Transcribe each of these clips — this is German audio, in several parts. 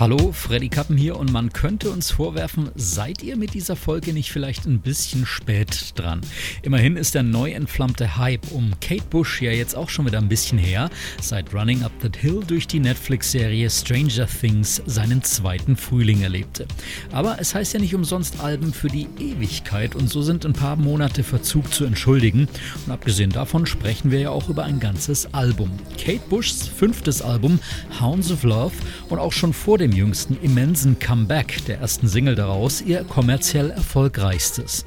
Hallo, Freddy Kappen hier und man könnte uns vorwerfen, seid ihr mit dieser Folge nicht vielleicht ein bisschen spät dran? Immerhin ist der neu entflammte Hype um Kate Bush ja jetzt auch schon wieder ein bisschen her, seit Running Up That Hill durch die Netflix-Serie Stranger Things seinen zweiten Frühling erlebte. Aber es heißt ja nicht umsonst Alben für die Ewigkeit und so sind ein paar Monate Verzug zu entschuldigen und abgesehen davon sprechen wir ja auch über ein ganzes Album. Kate Bushs fünftes Album Hounds of Love und auch schon vor dem dem jüngsten immensen Comeback der ersten Single daraus ihr kommerziell erfolgreichstes.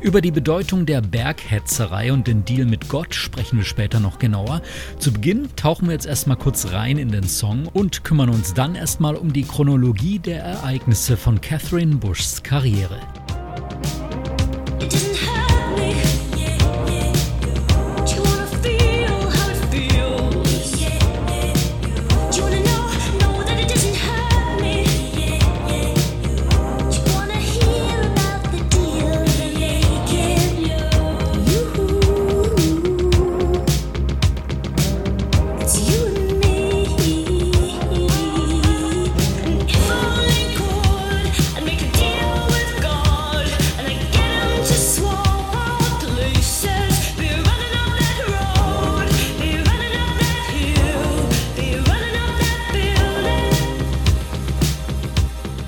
Über die Bedeutung der Berghetzerei und den Deal mit Gott sprechen wir später noch genauer. Zu Beginn tauchen wir jetzt erstmal kurz rein in den Song und kümmern uns dann erstmal um die Chronologie der Ereignisse von Catherine Bushs Karriere.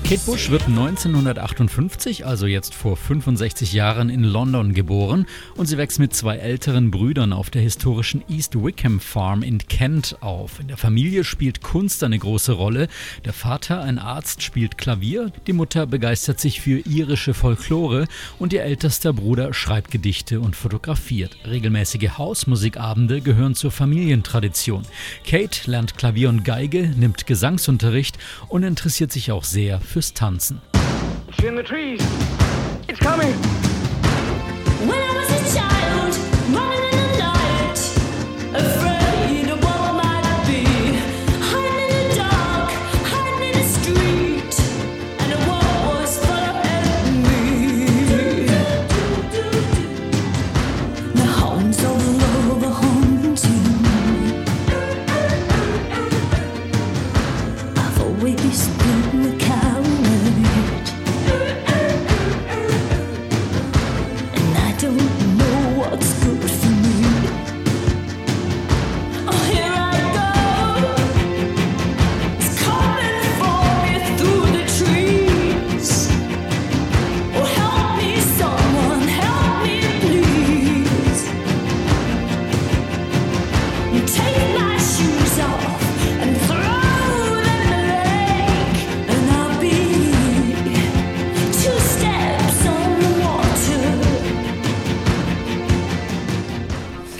Kate Bush wird 1958, also jetzt vor 65 Jahren, in London geboren und sie wächst mit zwei älteren Brüdern auf der historischen East Wickham Farm in Kent auf. In der Familie spielt Kunst eine große Rolle. Der Vater, ein Arzt, spielt Klavier, die Mutter begeistert sich für irische Folklore und ihr ältester Bruder schreibt Gedichte und fotografiert. Regelmäßige Hausmusikabende gehören zur Familientradition. Kate lernt Klavier und Geige, nimmt Gesangsunterricht und interessiert sich auch sehr für fürs Tanzen. in the trees. It's coming.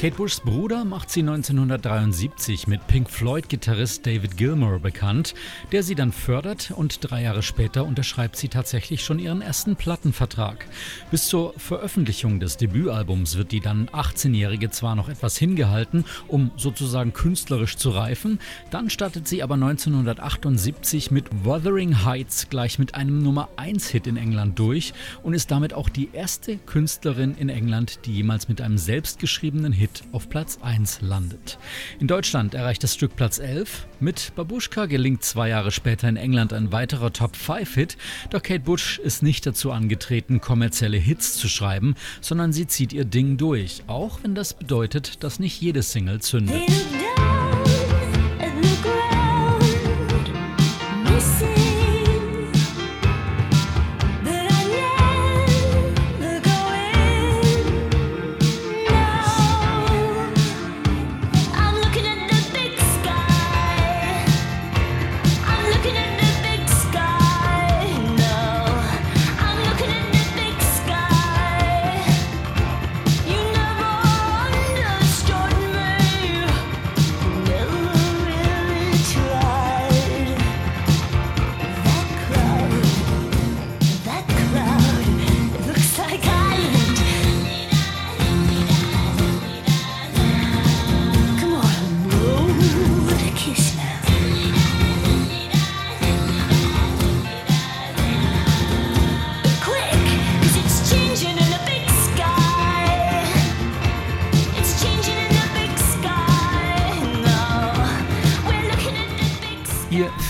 Kate Bushs Bruder macht sie 1973 mit Pink Floyd-Gitarrist David Gilmour bekannt, der sie dann fördert und drei Jahre später unterschreibt sie tatsächlich schon ihren ersten Plattenvertrag. Bis zur Veröffentlichung des Debütalbums wird die dann 18-Jährige zwar noch etwas hingehalten, um sozusagen künstlerisch zu reifen, dann startet sie aber 1978 mit Wuthering Heights gleich mit einem Nummer 1-Hit in England durch und ist damit auch die erste Künstlerin in England, die jemals mit einem selbstgeschriebenen Hit Hit auf Platz 1 landet. In Deutschland erreicht das Stück Platz 11. Mit Babuschka gelingt zwei Jahre später in England ein weiterer Top-5-Hit, doch Kate Bush ist nicht dazu angetreten, kommerzielle Hits zu schreiben, sondern sie zieht ihr Ding durch, auch wenn das bedeutet, dass nicht jede Single zündet.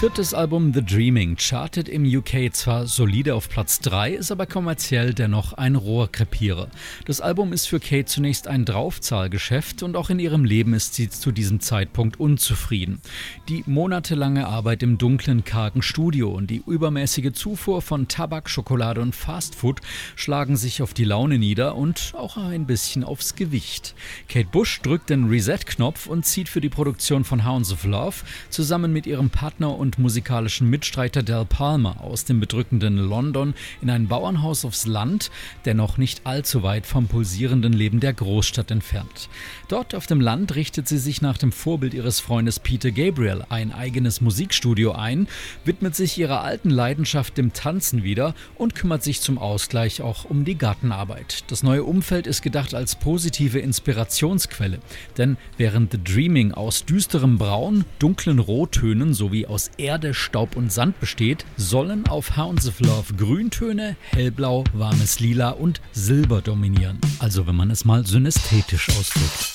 Viertes Album The Dreaming chartet im UK zwar solide auf Platz 3, ist aber kommerziell dennoch ein Rohrkrepierer. Das Album ist für Kate zunächst ein Draufzahlgeschäft und auch in ihrem Leben ist sie zu diesem Zeitpunkt unzufrieden. Die monatelange Arbeit im dunklen, kargen Studio und die übermäßige Zufuhr von Tabak, Schokolade und Fastfood schlagen sich auf die Laune nieder und auch ein bisschen aufs Gewicht. Kate Bush drückt den Reset-Knopf und zieht für die Produktion von Hounds of Love zusammen mit ihrem Partner Partner musikalischen Mitstreiter Del Palmer aus dem bedrückenden London in ein Bauernhaus aufs Land, dennoch nicht allzu weit vom pulsierenden Leben der Großstadt entfernt. Dort auf dem Land richtet sie sich nach dem Vorbild ihres Freundes Peter Gabriel ein eigenes Musikstudio ein, widmet sich ihrer alten Leidenschaft dem Tanzen wieder und kümmert sich zum Ausgleich auch um die Gartenarbeit. Das neue Umfeld ist gedacht als positive Inspirationsquelle, denn während The Dreaming aus düsterem Braun, dunklen Rottönen sowie aus Erde, Staub und Sand besteht, sollen auf Hounds of Love Grüntöne, hellblau, warmes Lila und Silber dominieren. Also wenn man es mal synästhetisch ausdrückt.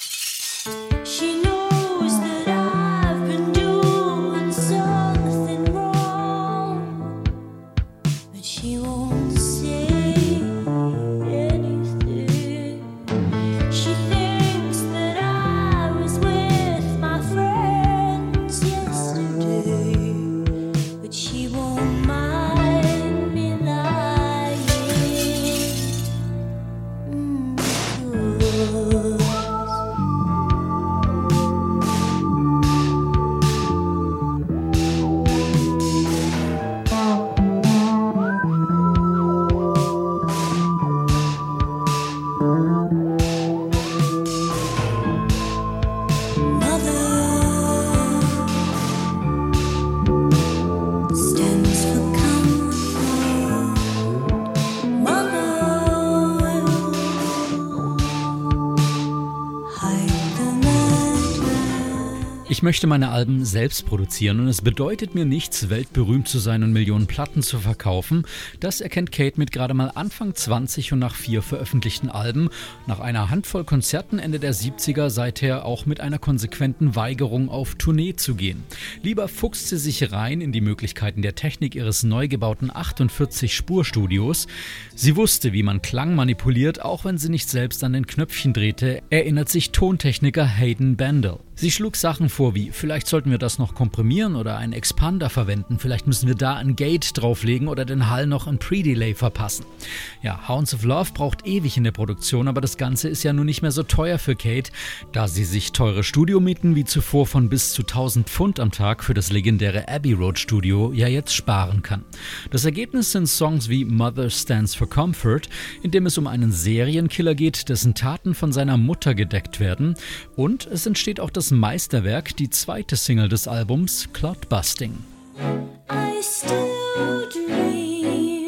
Ich möchte meine Alben selbst produzieren und es bedeutet mir nichts, weltberühmt zu sein und Millionen Platten zu verkaufen. Das erkennt Kate mit gerade mal Anfang 20 und nach vier veröffentlichten Alben, nach einer Handvoll Konzerten Ende der 70er seither auch mit einer konsequenten Weigerung auf Tournee zu gehen. Lieber fuchst sie sich rein in die Möglichkeiten der Technik ihres neu gebauten 48-Spur-Studios. Sie wusste, wie man Klang manipuliert, auch wenn sie nicht selbst an den Knöpfchen drehte, erinnert sich Tontechniker Hayden Bandel. Sie schlug Sachen vor wie, vielleicht sollten wir das noch komprimieren oder einen Expander verwenden, vielleicht müssen wir da ein Gate drauflegen oder den Hall noch ein Pre-Delay verpassen. Ja, Hounds of Love braucht ewig in der Produktion, aber das Ganze ist ja nun nicht mehr so teuer für Kate, da sie sich teure Studiomieten wie zuvor von bis zu 1000 Pfund am Tag für das legendäre Abbey Road Studio ja jetzt sparen kann. Das Ergebnis sind Songs wie Mother Stands for Comfort, in dem es um einen Serienkiller geht, dessen Taten von seiner Mutter gedeckt werden und es entsteht auch das Meisterwerk, die zweite Single des Albums Cloudbusting. I still dream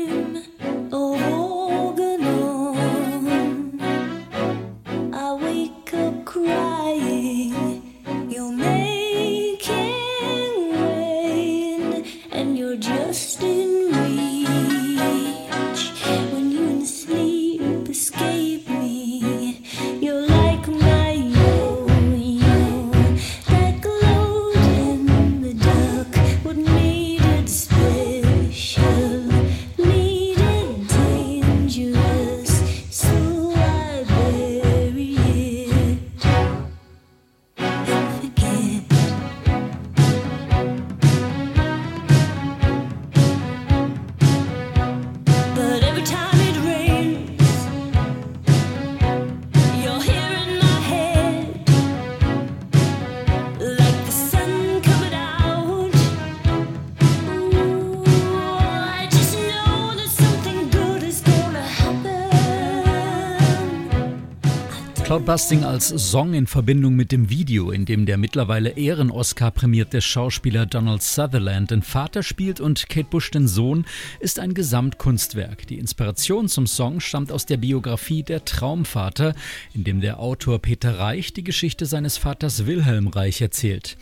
Cloudbusting als Song in Verbindung mit dem Video, in dem der mittlerweile Ehren-Oscar prämierte Schauspieler Donald Sutherland den Vater spielt und Kate Bush den Sohn, ist ein Gesamtkunstwerk. Die Inspiration zum Song stammt aus der Biografie Der Traumvater, in dem der Autor Peter Reich die Geschichte seines Vaters Wilhelm Reich erzählt.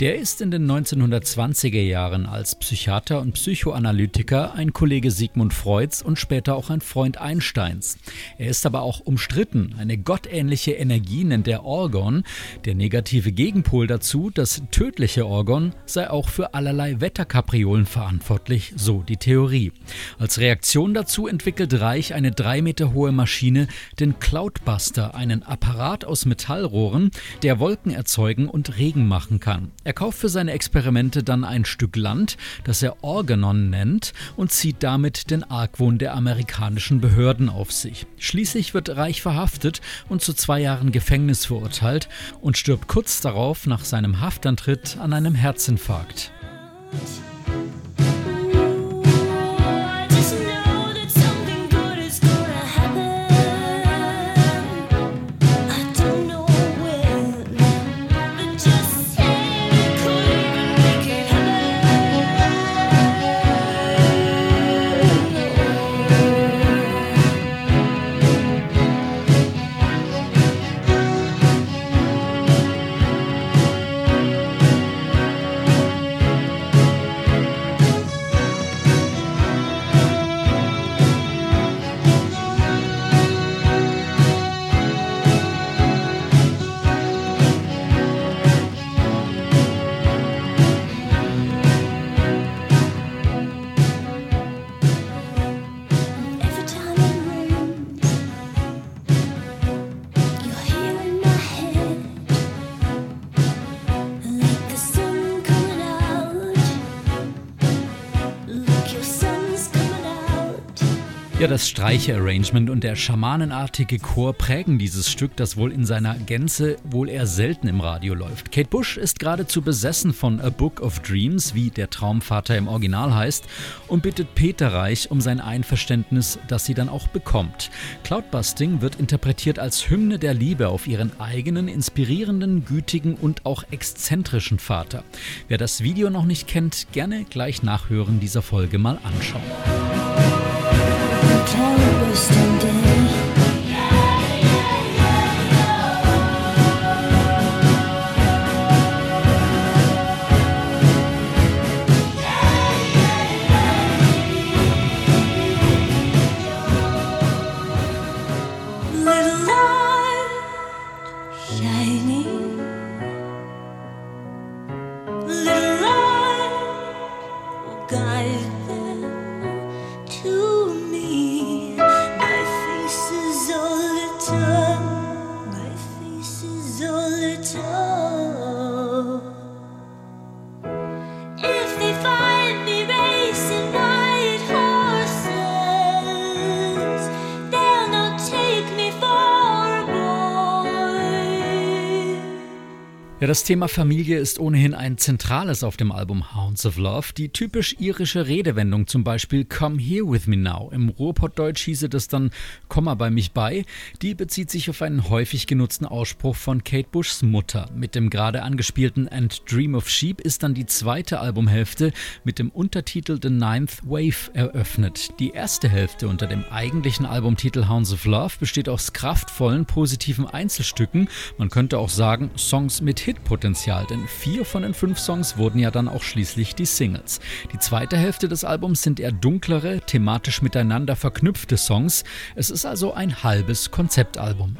Der ist in den 1920er Jahren als Psychiater und Psychoanalytiker ein Kollege Sigmund Freuds und später auch ein Freund Einsteins. Er ist aber auch umstritten, eine gottähnliche unheimliche Energie nennt er Orgon. Der negative Gegenpol dazu, das tödliche Orgon, sei auch für allerlei Wetterkapriolen verantwortlich, so die Theorie. Als Reaktion dazu entwickelt Reich eine drei Meter hohe Maschine, den Cloudbuster, einen Apparat aus Metallrohren, der Wolken erzeugen und Regen machen kann. Er kauft für seine Experimente dann ein Stück Land, das er Organon nennt, und zieht damit den Argwohn der amerikanischen Behörden auf sich. Schließlich wird Reich verhaftet und zu zwei Jahren Gefängnis verurteilt und stirbt kurz darauf nach seinem Haftantritt an einem Herzinfarkt. Ja, das Streiche-Arrangement und der schamanenartige Chor prägen dieses Stück, das wohl in seiner Gänze wohl eher selten im Radio läuft. Kate Bush ist geradezu besessen von A Book of Dreams, wie der Traumvater im Original heißt, und bittet Peter Reich um sein Einverständnis, das sie dann auch bekommt. Cloudbusting wird interpretiert als Hymne der Liebe auf ihren eigenen, inspirierenden, gütigen und auch exzentrischen Vater. Wer das Video noch nicht kennt, gerne gleich nachhören dieser Folge mal anschauen. Ja, das Thema Familie ist ohnehin ein zentrales auf dem Album Hounds of Love. Die typisch irische Redewendung, zum Beispiel Come here with me now. Im Ruhrpottdeutsch hieße das dann Komm mal bei mich bei. Die bezieht sich auf einen häufig genutzten Ausspruch von Kate Bushs Mutter. Mit dem gerade angespielten And Dream of Sheep ist dann die zweite Albumhälfte mit dem Untertitel The Ninth Wave eröffnet. Die erste Hälfte unter dem eigentlichen Albumtitel Hounds of Love besteht aus kraftvollen, positiven Einzelstücken. Man könnte auch sagen, Songs mit Hit Hitpotenzial, denn vier von den fünf Songs wurden ja dann auch schließlich die Singles. Die zweite Hälfte des Albums sind eher dunklere, thematisch miteinander verknüpfte Songs. Es ist also ein halbes Konzeptalbum.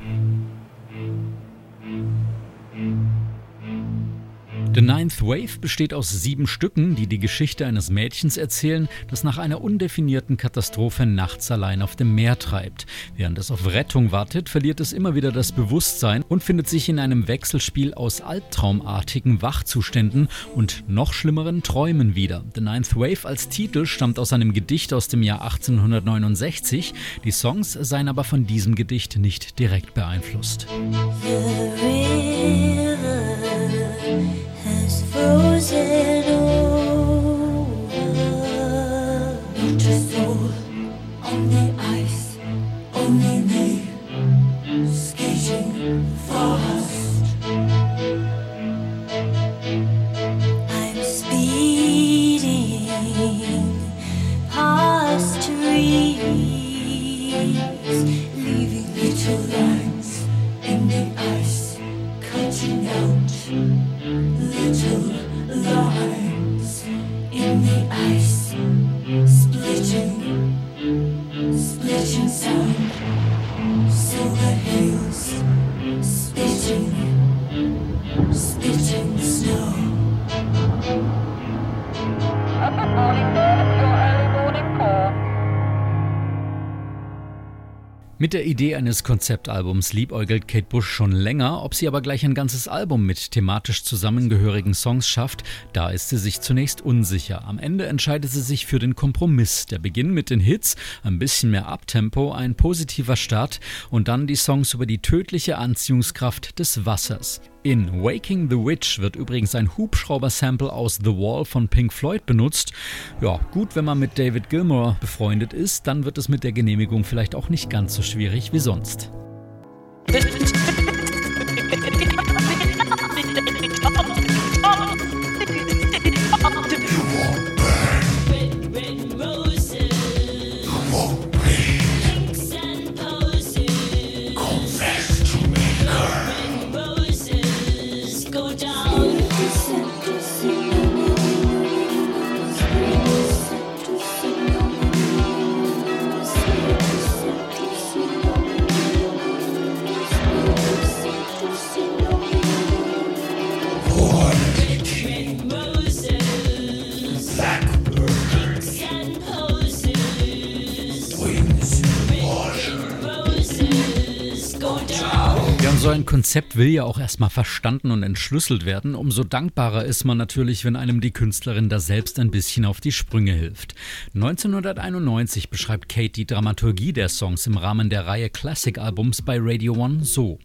The Ninth Wave besteht aus sieben Stücken, die die Geschichte eines Mädchens erzählen, das nach einer undefinierten Katastrophe nachts allein auf dem Meer treibt. Während es auf Rettung wartet, verliert es immer wieder das Bewusstsein und findet sich in einem Wechselspiel aus albtraumartigen Wachzuständen und noch schlimmeren Träumen wieder. The Ninth Wave als Titel stammt aus einem Gedicht aus dem Jahr 1869. Die Songs seien aber von diesem Gedicht nicht direkt beeinflusst. Frozen over. Mit der Idee eines Konzeptalbums liebäugelt Kate Bush schon länger, ob sie aber gleich ein ganzes Album mit thematisch zusammengehörigen Songs schafft, da ist sie sich zunächst unsicher. Am Ende entscheidet sie sich für den Kompromiss. Der Beginn mit den Hits, ein bisschen mehr Abtempo, ein positiver Start und dann die Songs über die tödliche Anziehungskraft des Wassers. In Waking the Witch wird übrigens ein Hubschrauber-Sample aus The Wall von Pink Floyd benutzt. Ja, gut, wenn man mit David Gilmour befreundet ist, dann wird es mit der Genehmigung vielleicht auch nicht ganz so schwierig wie sonst. So ein Konzept will ja auch erstmal verstanden und entschlüsselt werden. Umso dankbarer ist man natürlich, wenn einem die Künstlerin da selbst ein bisschen auf die Sprünge hilft. 1991 beschreibt Kate die Dramaturgie der Songs im Rahmen der Reihe Classic Albums bei Radio One so.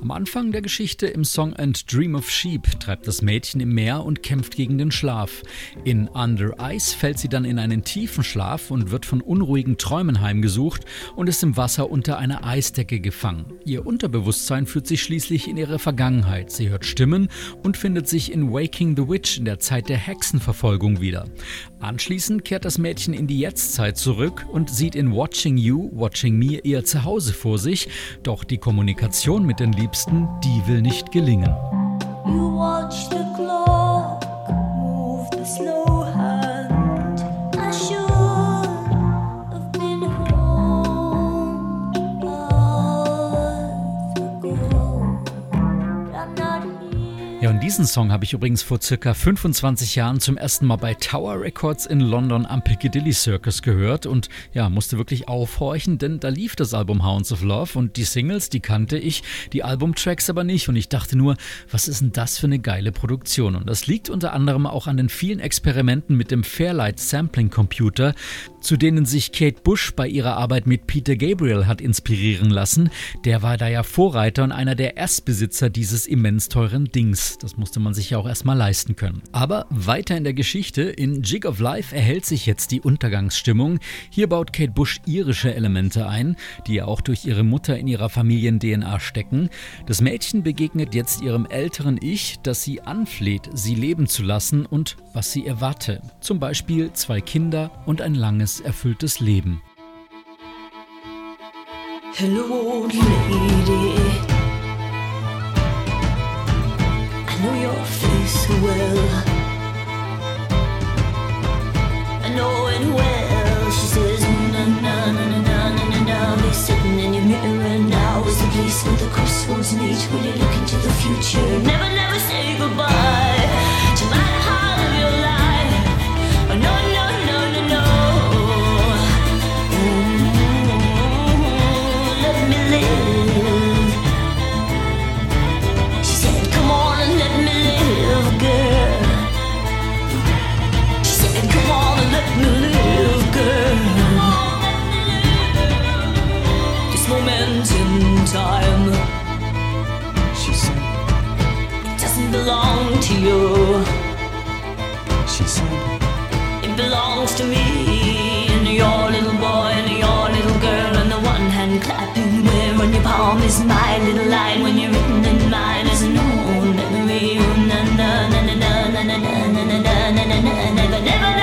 Am Anfang der Geschichte im Song And Dream of Sheep treibt das Mädchen im Meer und kämpft gegen den Schlaf. In Under Ice fällt sie dann in einen tiefen Schlaf und wird von unruhigen Träumen heimgesucht und ist im Wasser unter einer Eisdecke gefangen. Ihr Unterbewusstsein führt sie schließlich in ihre Vergangenheit. Sie hört Stimmen und findet sich in Waking the Witch in der Zeit der Hexenverfolgung wieder. Anschließend kehrt das Mädchen in die Jetztzeit zurück und sieht in Watching You, Watching Me ihr Zuhause vor sich. Doch die Kommunikation mit den Liebsten, die will nicht gelingen. Diesen Song habe ich übrigens vor circa 25 Jahren zum ersten Mal bei Tower Records in London am Piccadilly Circus gehört und ja, musste wirklich aufhorchen, denn da lief das Album Hounds of Love und die Singles, die kannte ich, die Albumtracks aber nicht und ich dachte nur, was ist denn das für eine geile Produktion? Und das liegt unter anderem auch an den vielen Experimenten mit dem Fairlight Sampling Computer, zu denen sich Kate Bush bei ihrer Arbeit mit Peter Gabriel hat inspirieren lassen. Der war da ja Vorreiter und einer der Erstbesitzer dieses immens teuren Dings. Das musste man sich ja auch erstmal leisten können. Aber weiter in der Geschichte, in Jig of Life erhält sich jetzt die Untergangsstimmung. Hier baut Kate Bush irische Elemente ein, die ja auch durch ihre Mutter in ihrer Familien-DNA stecken. Das Mädchen begegnet jetzt ihrem älteren Ich, das sie anfleht, sie leben zu lassen und was sie erwarte. Zum Beispiel zwei Kinder und ein langes erfülltes Leben. Hello, lady. I know your face well. I know it well. She says, na na na na na na na. We're sitting in your mirror now. Is the place where the crossroads meet? Will you look into the future? Never, never say goodbye. never, never.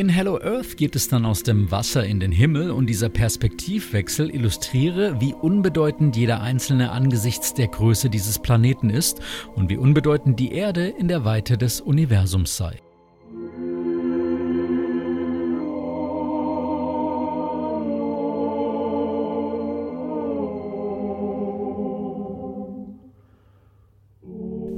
In Hello Earth geht es dann aus dem Wasser in den Himmel und dieser Perspektivwechsel illustriere, wie unbedeutend jeder Einzelne angesichts der Größe dieses Planeten ist und wie unbedeutend die Erde in der Weite des Universums sei.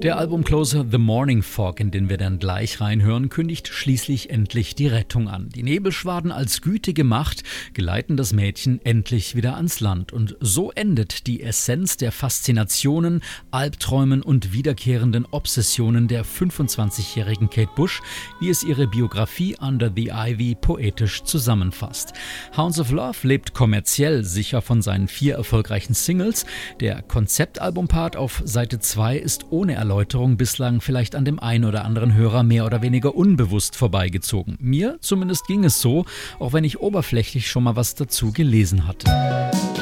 Der Albumcloser The Morning Fog, in den wir dann gleich reinhören, kündigt schließlich endlich die Rettung an. Die Nebelschwaden als gütige Macht geleiten das Mädchen endlich wieder ans Land. Und so endet die Essenz der Faszinationen, Albträumen und wiederkehrenden Obsessionen der 25-jährigen Kate Bush, wie es ihre Biografie Under the Ivy poetisch zusammenfasst. Hounds of Love lebt kommerziell sicher von seinen vier erfolgreichen Singles. Der Konzeptalbumpart auf Seite 2 ist ohne Erlaubnis Erläuterung bislang vielleicht an dem einen oder anderen Hörer mehr oder weniger unbewusst vorbeigezogen. Mir zumindest ging es so, auch wenn ich oberflächlich schon mal was dazu gelesen hatte.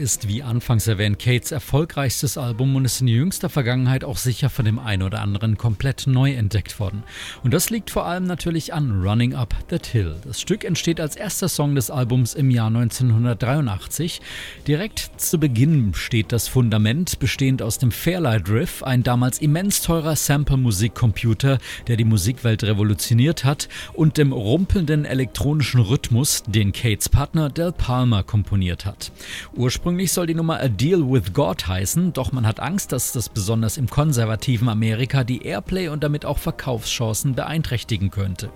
Ist, wie anfangs erwähnt, Kates erfolgreichstes Album und ist in jüngster Vergangenheit auch sicher von dem einen oder anderen komplett neu entdeckt worden. Und das liegt vor allem natürlich an Running Up That Hill. Das Stück entsteht als erster Song des Albums im Jahr 1983. Direkt zu Beginn steht das Fundament, bestehend aus dem Fairlight Riff, ein damals immens teurer Sample-Musikcomputer, der die Musikwelt revolutioniert hat, und dem rumpelnden elektronischen Rhythmus, den Kates Partner Del Palmer komponiert hat. Ursprünglich soll die Nummer A Deal with God heißen, doch man hat Angst, dass das besonders im konservativen Amerika die Airplay und damit auch Verkaufschancen beeinträchtigen könnte.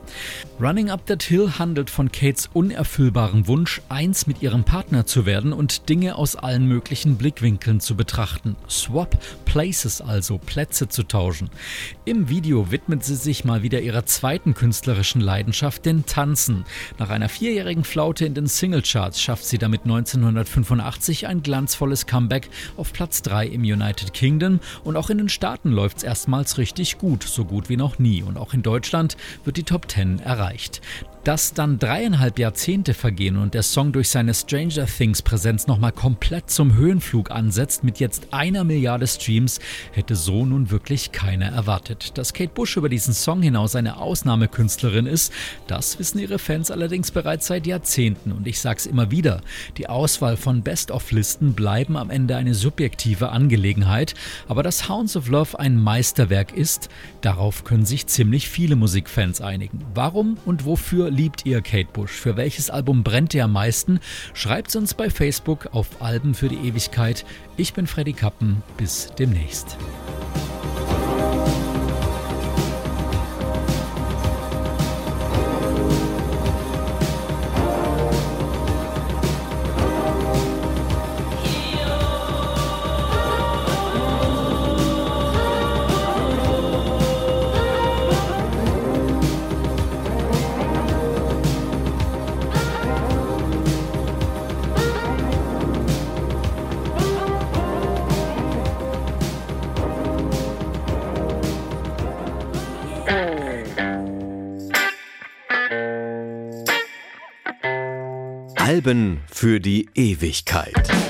Running Up That Hill handelt von Kates unerfüllbaren Wunsch, eins mit ihrem Partner zu werden und Dinge aus allen möglichen Blickwinkeln zu betrachten. Swap Places also, Plätze zu tauschen. Im Video widmet sie sich mal wieder ihrer zweiten künstlerischen Leidenschaft, den Tanzen. Nach einer vierjährigen Flaute in den Singlecharts schafft sie damit 1995 1985 ein glanzvolles Comeback auf Platz 3 im United Kingdom und auch in den Staaten läuft es erstmals richtig gut, so gut wie noch nie. Und auch in Deutschland wird die Top 10 erreicht. Dass dann dreieinhalb Jahrzehnte vergehen und der Song durch seine Stranger Things Präsenz nochmal komplett zum Höhenflug ansetzt mit jetzt einer Milliarde Streams, hätte so nun wirklich keiner erwartet. Dass Kate Bush über diesen Song hinaus eine Ausnahmekünstlerin ist, das wissen ihre Fans allerdings bereits seit Jahrzehnten und ich sag's immer wieder, die Auswahl von von Best-of-Listen bleiben am Ende eine subjektive Angelegenheit, aber dass Hounds of Love ein Meisterwerk ist, darauf können sich ziemlich viele Musikfans einigen. Warum und wofür liebt ihr Kate Bush? Für welches Album brennt ihr am meisten? Schreibt uns bei Facebook auf Alben für die Ewigkeit. Ich bin Freddy Kappen. Bis demnächst. Alben für die Ewigkeit.